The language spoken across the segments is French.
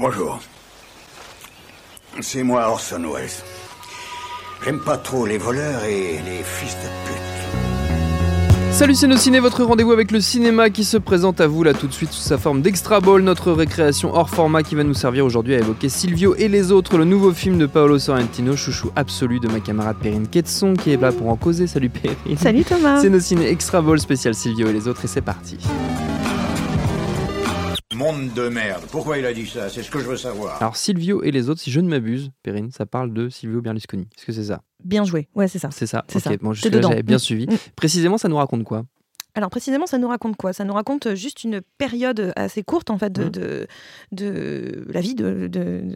Bonjour. C'est moi Orson Welles. J'aime pas trop les voleurs et les fils de pute. Salut c'est nos ciné, votre rendez-vous avec le cinéma qui se présente à vous là tout de suite sous sa forme d'Extra Ball, notre récréation hors format qui va nous servir aujourd'hui à évoquer Silvio et les autres, le nouveau film de Paolo Sorrentino, chouchou absolu de ma camarade Perrine Quetzon qui est là pour en causer. Salut Perrine. Salut Thomas. C'est nos ciné Extra Ball spécial Silvio et les autres et c'est parti. Monde de merde. Pourquoi il a dit ça? C'est ce que je veux savoir. Alors Silvio et les autres, si je ne m'abuse, Perrine, ça parle de Silvio Berlusconi. Est-ce que c'est ça? Bien joué. Ouais, c'est ça. C'est ça. C'est Ok, ça. bon jusque-là j'avais bien suivi. Mm. Précisément, ça nous raconte quoi? Alors précisément, ça nous raconte quoi? Ça nous raconte euh, juste une période assez courte en fait de, de, de la vie de,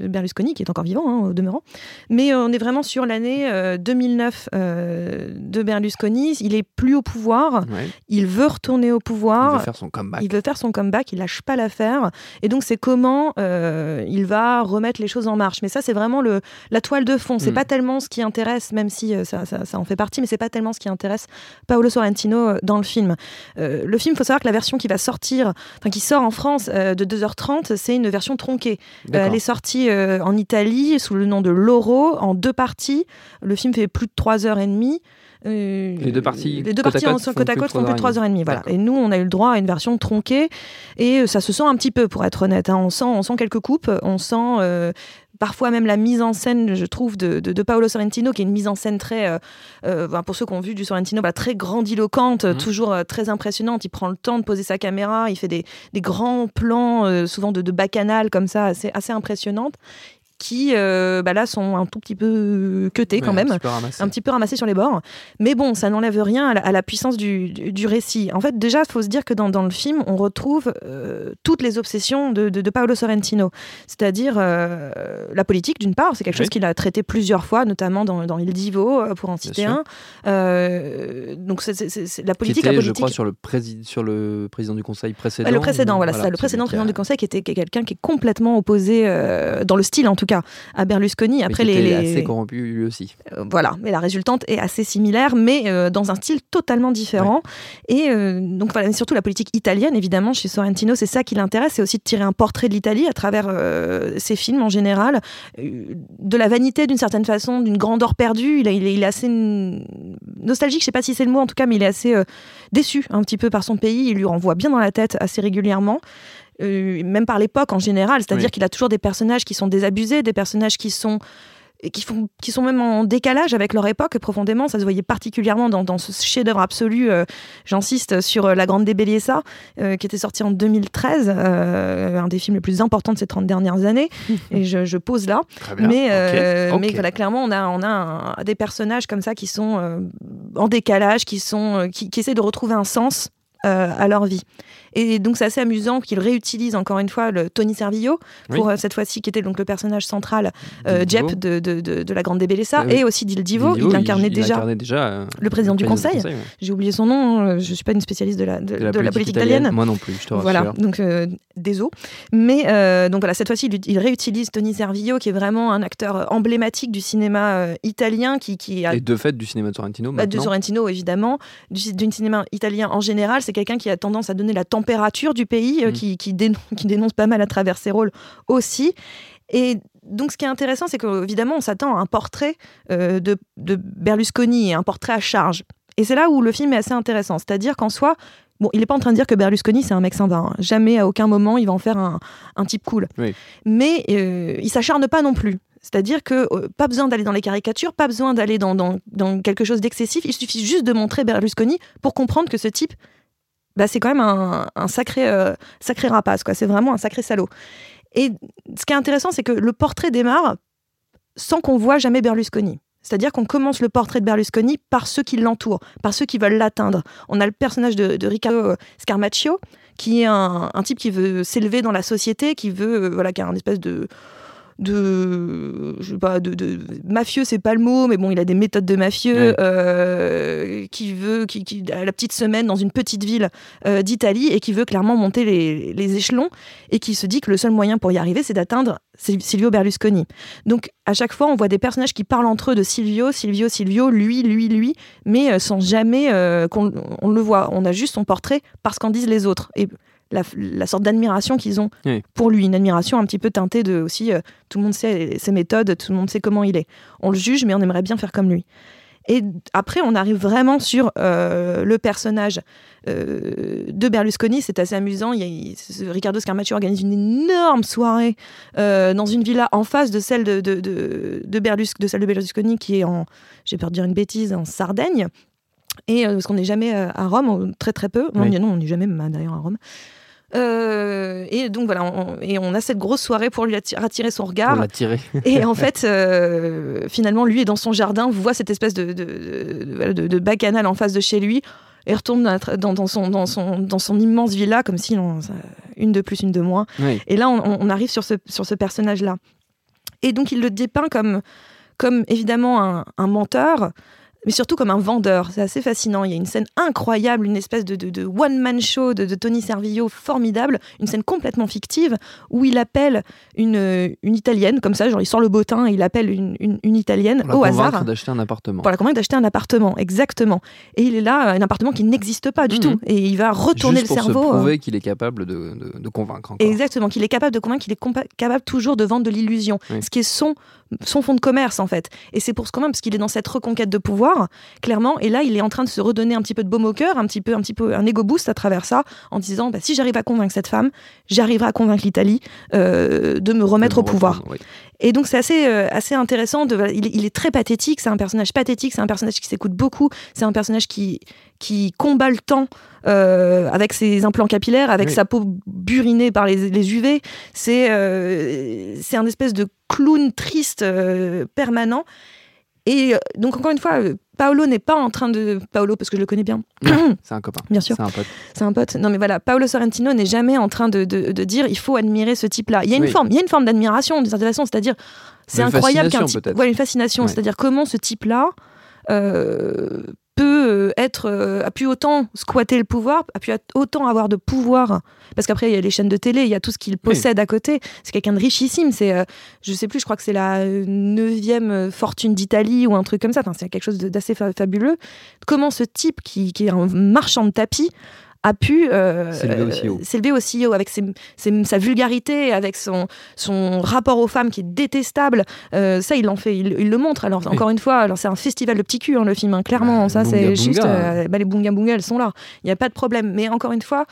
Berlusconi, qui est encore vivant hein, au demeurant. Mais euh, on est vraiment sur l'année euh, 2009 euh, de Berlusconi. Il est plus au pouvoir. Ouais. Il veut retourner au Il pouvoir. veut faire son comeback. Il veut faire son comeback, il lâche pas l'affaire. Et donc, c'est comment euh, il va remettre les choses en marche. Mais ça, c'est vraiment le, la toile de fond. C'est Mm. pas tellement ce qui intéresse, même si euh, ça, ça- ça en fait partie, mais c'est pas tellement ce qui intéresse Paolo Sorrentino euh, dans le film. Euh, le film, il faut savoir que la version qui va sortir, enfin qui sort en France euh, de 2h30, c'est une version tronquée. Euh, elle est sortie en Italie sous le nom de Loro en deux parties. Le film fait plus de 3h30. Euh, Les deux parties les deux côte à parties côte en- font côte à plus de côte font plus de 3 heures et 3h30. Voilà. Et nous, on a eu le droit à une version tronquée et ça se sent un petit peu, pour être honnête. hein. On, sent, on sent quelques coupes, on sent euh, parfois même la mise en scène, je trouve, de, de, de Paolo Sorrentino, qui est une mise en scène très, euh, euh, pour ceux qui ont vu du Sorrentino, bah, très grandiloquente, Mhm. toujours euh, très impressionnante. Il prend le temps de poser sa caméra, il fait des, des grands plans, euh, souvent de, de bacchanal comme ça, assez, assez impressionnantes, qui euh, bah, là sont un tout petit peu cutés quand Ouais, même un petit un petit peu ramassé sur les bords. Mais bon, ça n'enlève rien à la, à la puissance du, du- du récit. En fait, déjà, il faut se dire que dans, dans le film, on retrouve euh, toutes les obsessions de, de- de Paolo Sorrentino. C'est-à-dire euh, la politique, d'une part, c'est quelque Oui. chose qu'il a traité plusieurs fois, notamment dans, dans Il Divo, euh, pour en citer un. Euh, donc, c'est, la politique, était, la je politique. crois, sur le, prési- sur le président du conseil précédent. Le précédent, voilà, ça, le précédent président a- du Conseil qui était quelqu'un qui est complètement opposé, euh, dans le style en tout cas, à Berlusconi. mais Après qui les, assez corrompu lui aussi. Euh, voilà, mais la résultante est assez similaire, mais euh, dans un style totalement différent. Et euh, donc voilà, mais surtout la politique italienne, évidemment, chez Sorrentino, c'est ça qui l'intéresse, c'est aussi de tirer un portrait de l'Italie à travers ses films en général, de la vanité d'une certaine façon, d'une grandeur perdue. Il, est, il est assez nostalgique, je sais pas si c'est le mot en tout cas, mais il est assez déçu un petit peu par son pays. Il lui renvoie bien dans la tête assez régulièrement. Euh, même par l'époque en général, c'est-à-dire Oui. qu'il a toujours des personnages qui sont désabusés, des personnages qui sont qui, font, qui sont même en décalage avec leur époque profondément. Ça se voyait particulièrement dans, dans ce chef-d'œuvre absolu, euh, j'insiste, sur euh, La Grande Débelliessa, euh, qui était sorti en 2013, euh, un des films les plus importants de ces 30 dernières années. et je, je pose là. Mais, euh, Ok, mais voilà, clairement, on a, on a un- des personnages comme ça qui sont en décalage, qui, sont, qui, qui essaient de retrouver un sens à leur vie. Et donc c'est assez amusant qu'il réutilise encore une fois le Tony Servillo pour Oui. euh, cette fois-ci qui était donc le personnage central euh. Jep de, de, de, de la Grande Débellessa et aussi d'Il Divo. Divo, il incarnait déjà incarnait déjà euh, le président du Conseil. ouais. J'ai oublié son nom, euh, je suis pas une spécialiste de la, de, la, politique italienne. Moi non plus, je te rassure. Voilà, donc euh, désolé. Mais donc voilà, cette fois-ci, il, il réutilise Tony Servillo, qui est vraiment un acteur emblématique du cinéma italien, qui, qui a Et de fait du cinéma de Sorrentino bah, de. Sorrentino évidemment, du, du cinéma italien en général. C'est quelqu'un qui a tendance à donner la température du pays, euh, Mm. qui, qui, dénonce, qui dénonce pas mal à travers ses rôles aussi. Et donc, ce qui est intéressant, c'est qu'évidemment, on s'attend à un portrait euh, de, de Berlusconi et un portrait à charge. Et c'est là où le film est assez intéressant. C'est-à-dire qu'en soi, bon, il n'est pas en train de dire que Berlusconi, c'est un mec sympa. hein. Jamais, à aucun moment, il va en faire un, un type cool. Oui. Mais euh, il s'acharne pas non plus. C'est-à-dire que euh, pas besoin d'aller dans les caricatures, pas besoin d'aller dans, dans, dans quelque chose d'excessif. Il suffit juste de montrer Berlusconi pour comprendre que ce type, bah, c'est quand même un, sacré, euh, sacré rapace. quoi. C'est vraiment un sacré salaud. Et ce qui est intéressant, c'est que le portrait démarre sans qu'on voit jamais Berlusconi. C'est-à-dire qu'on commence le portrait de Berlusconi par ceux qui l'entourent, par ceux qui veulent l'atteindre. On a le personnage de, de Riccardo Scarmaccio, qui est un, un type qui veut s'élever dans la société, qui veut, euh, voilà, qui a un espèce de de je sais pas de, de mafieux c'est pas le mot mais bon il a des méthodes de mafieux Ouais. euh, qui veut qui, qui a la petite semaine dans une petite ville euh, d'Italie et qui veut clairement monter les, les échelons et qui se dit que le seul moyen pour y arriver c'est d'atteindre Sil- Silvio Berlusconi. Donc à chaque fois on voit des personnages qui parlent entre eux de Silvio Silvio Silvio lui lui lui mais euh, sans jamais euh, qu'on on le voit. On a juste son portrait parce qu'en disent les autres. Et la, la sorte d'admiration qu'ils ont Oui. pour lui, une admiration un petit peu teintée de aussi euh, tout le monde sait ses méthodes, tout le monde sait comment il est. On le juge, mais on aimerait bien faire comme lui. Et après, on arrive vraiment sur euh, le personnage euh, de Berlusconi. C'est assez amusant. Il y a, il- Riccardo Scarmaccio organise une énorme soirée euh, dans une villa en face de celle de, de, de, de Berlus- de celle de Berlusconi, qui est en, j'ai peur de dire une bêtise, en Sardaigne. Et parce qu'on n'est jamais à Rome, très très peu. Non, Oui. non, on n'est jamais même, d'ailleurs à Rome. Euh, et donc voilà, on, et on a cette grosse soirée pour lui atti- attirer son On regard. Et en fait, euh, finalement, lui est dans son jardin, voit cette espèce de, de, de, voilà, de- de bacchanal en face de chez lui, et retourne dans, dans- son, dans, son, dans son immense villa, comme si on- une de plus, une de moins. Oui. Et là, on, on arrive sur ce, sur ce personnage-là. Et donc, il le dépeint comme, comme évidemment un, un menteur, mais surtout comme un vendeur. C'est assez fascinant. Il y a une scène incroyable, une espèce de, de- de one-man show de, de Tony Servillo formidable, une scène complètement fictive, où il appelle une, une Italienne, comme ça, genre il sort le bottin et il appelle une, une- une Italienne Pour la au convaincre hasard. d'acheter un appartement. Pour la convaincre d'acheter un appartement, exactement. Et il est là, un appartement qui n'existe pas du Mhm. tout. Et il va retourner Juste le pour cerveau. se euh, prouver qu'il est capable de, convaincre encore. Exactement, qu'il est capable de convaincre, qu'il est capable toujours de vendre de l'illusion, Oui. ce qui est son, son fond de commerce en fait. Et c'est pour ce convaincre, parce qu'il est dans cette reconquête de pouvoir, clairement, et là il est en train de se redonner un petit peu de baume au cœur, un petit peu, un petit peu un ego boost à travers ça, en disant bah, si j'arrive à convaincre cette femme, j'arriverai à convaincre l'Italie euh, de me remettre De au pouvoir. oui. Et donc c'est assez, euh, assez intéressant. De, il, est- il est très pathétique, c'est un personnage pathétique, c'est un personnage qui s'écoute beaucoup, c'est un personnage qui, qui combat le temps euh, avec ses implants capillaires, avec Oui. sa peau burinée par les, les UV. C'est euh, un espèce de clown triste euh, permanent. Et donc encore une fois, Paolo n'est pas en train de... Paolo, parce que je le connais bien. C'est un copain. Bien sûr. C'est un pote. C'est un pote. Non, mais voilà, Paolo Sorrentino n'est jamais en train de, de- de dire il faut admirer ce type-là. Il y a une Oui. forme, il y a une forme d'admiration d'une certaine façon, c'est-à-dire c'est incroyable qu'un type, voilà, une fascination, Ouais. c'est-à-dire comment ce type-là euh, peut euh, être, euh, a pu autant squatter le pouvoir, a pu autant avoir de pouvoir, parce qu'après il y a les chaînes de télé, il y a tout ce qu'il possède à côté. C'est quelqu'un de richissime. C'est, euh, je sais plus, je crois que c'est la neuvième fortune d'Italie ou un truc comme ça. Enfin, c'est quelque chose d'assez fa- fabuleux. Comment ce type qui, qui est un marchand de tapis a pu euh, S'élever aussi haut. avec ses- ses- sa vulgarité, avec son, son rapport aux femmes qui est détestable. Euh, ça, il en fait, il, il le montre. Alors encore une fois, alors c'est un festival de petits culs hein, le film, hein, clairement. Bah, ça, c'est juste. euh, bah, les bunga bunga, elles sont là. Il n'y a pas de problème. Mais encore une fois,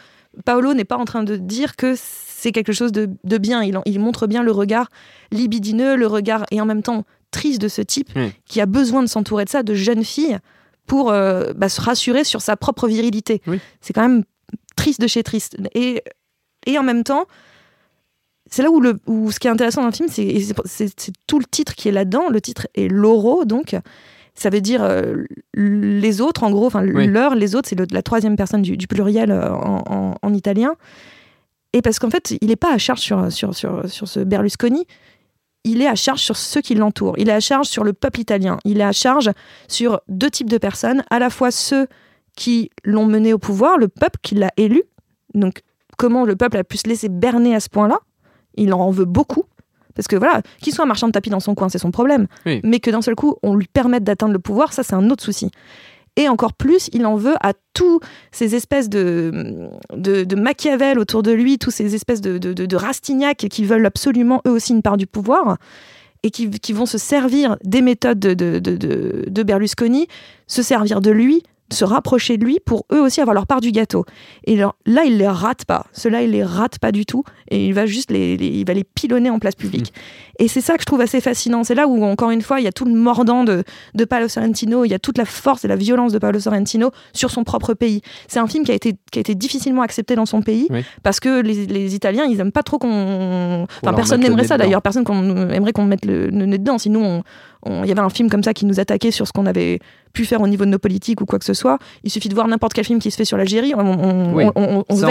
Paolo n'est pas en train de dire que c'est quelque chose de, de bien. Il, en- il montre bien le regard libidineux, le regard et en même temps triste de ce type Oui. qui a besoin de s'entourer de ça, de jeunes filles, pour euh, bah, se rassurer sur sa propre virilité. Oui. C'est quand même triste de chez triste. Et, et en même temps, c'est là où, le, où ce qui est intéressant dans le film, c'est, tout le titre qui est là-dedans. Le titre est Loro, donc ça veut dire euh, les autres, en gros, enfin Oui. leur, les autres, c'est le- la troisième personne du, du pluriel euh, en, en- en italien. Et parce qu'en fait, il n'est pas à charge sur, sur, sur, sur ce Berlusconi, il est à charge sur ceux qui l'entourent. Il est à charge sur le peuple italien. Il est à charge sur deux types de personnes, à la fois ceux qui l'ont mené au pouvoir, le peuple qui l'a élu. Donc, comment le peuple a pu se laisser berner à ce point-là? Il en veut beaucoup. Parce que voilà, qu'il soit un marchand de tapis dans son coin, c'est son problème. Oui. Mais que d'un seul coup, on lui permette d'atteindre le pouvoir, ça, c'est un autre souci. Et encore plus, il en veut à tous ces espèces de, de, Machiavel autour de lui, tous ces espèces de, de, de, Rastignac qui veulent absolument eux aussi une part du pouvoir et qui, qui vont se servir des méthodes de, de, de, de- de Berlusconi, se servir de lui, se rapprocher de lui pour eux aussi avoir leur part du gâteau. Et là, il les rate pas. Ceux-là, il les rate pas du tout. Et il va juste les, les- il va les pilonner en place publique. Et c'est ça que je trouve assez fascinant. C'est là où, encore une fois, il y a tout le mordant de, de Paolo Sorrentino, il y a toute la force et la violence de Paolo Sorrentino sur son propre pays. C'est un film qui a été, qui a été difficilement accepté dans son pays Oui. parce que les, les Italiens, ils aiment pas trop qu'on. Enfin, personne n'aimerait ça d'ailleurs. Personne qu'on aimerait qu'on mette le, le nez dedans. Sinon, on, il y avait un film comme ça qui nous attaquait sur ce qu'on avait pu faire au niveau de nos politiques ou quoi que ce soit. Il suffit de voir n'importe quel film qui se fait sur l'Algérie, on, se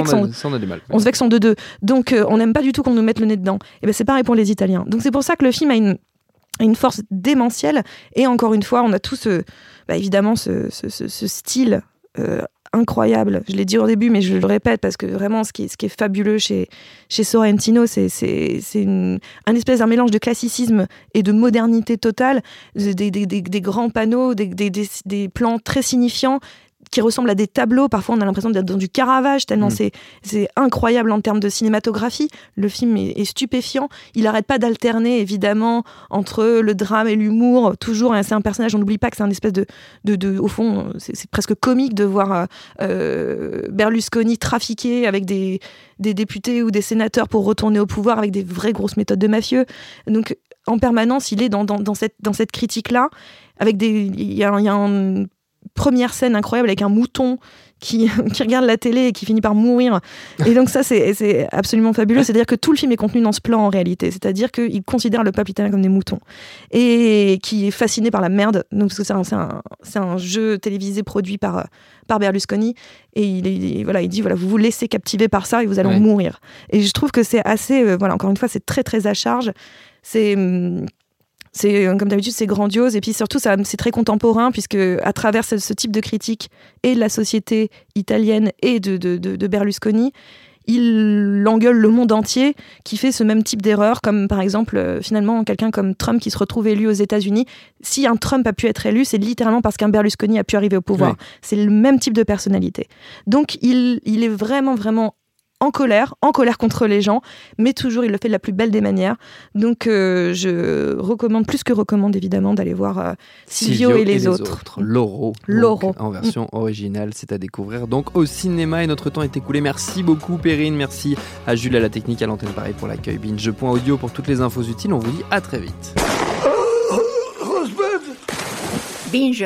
vexe en, deux deux. Donc on n'aime pas du tout qu'on nous mette le nez dedans. Et ben c'est pareil pour les Italiens. Donc c'est pour ça que le film a une une force démentielle. Et encore une fois, on a tout ce, bah, évidemment ce, style euh, incroyable. Je l'ai dit au début, mais je le répète parce que vraiment, ce qui est, fabuleux chez, chez Sorrentino, c'est, un espèce d'un mélange de classicisme et de modernité totale, des, des, des, grands panneaux, des, des, plans très signifiants, qui ressemblent à des tableaux. Parfois, on a l'impression d'être dans du Caravage, tellement mm. c'est incroyable en termes de cinématographie. Le film est, stupéfiant. Il n'arrête pas d'alterner, évidemment, entre le drame et l'humour. Toujours, c'est un personnage, on n'oublie pas que c'est un espèce de, de, de Au fond, c'est presque comique de voir euh, euh, Berlusconi trafiquer avec des, des députés ou des sénateurs pour retourner au pouvoir avec des vraies grosses méthodes de mafieux. Donc, en permanence, il est dans, dans, dans cette, dans cette critique-là, avec des. Il y y a un première scène incroyable avec un mouton qui, qui, regarde la télé et qui finit par mourir. Et donc ça, c'est absolument fabuleux. C'est-à-dire que tout le film est contenu dans ce plan en réalité. C'est-à-dire qu'il considère le peuple italien comme des moutons. Et qui est fasciné par la merde. Donc, parce que c'est un, un, jeu télévisé produit par, par Berlusconi. Et il, voilà, il dit, voilà, vous vous laissez captiver par ça et vous allez mourir. Et je trouve que c'est assez... Euh, voilà, encore une fois, c'est très, très à charge. C'est... Hum, c'est euh, comme d'habitude c'est grandiose et puis surtout c'est très contemporain puisque à travers ce, type de critique et de la société italienne et de, de, Berlusconi il engueule le monde entier qui fait ce même type d'erreur, comme par exemple euh, finalement quelqu'un comme Trump qui se retrouve élu aux États-Unis. Si un Trump a pu être élu, c'est littéralement parce qu'un Berlusconi a pu arriver au pouvoir. C'est le même type de personnalité. Donc il, il est vraiment vraiment en colère, en colère contre les gens, mais toujours il le fait de la plus belle des manières. Donc euh, je recommande, plus que recommande évidemment, d'aller voir euh, Silvio, et, les, autres. Loro. En version originale, c'est à découvrir donc au cinéma et notre temps est écoulé. Merci beaucoup Perrine, merci à Jules à la technique, à l'antenne Paris pour l'accueil. Binge.audio pour toutes les infos utiles, on vous dit à très vite. Binge.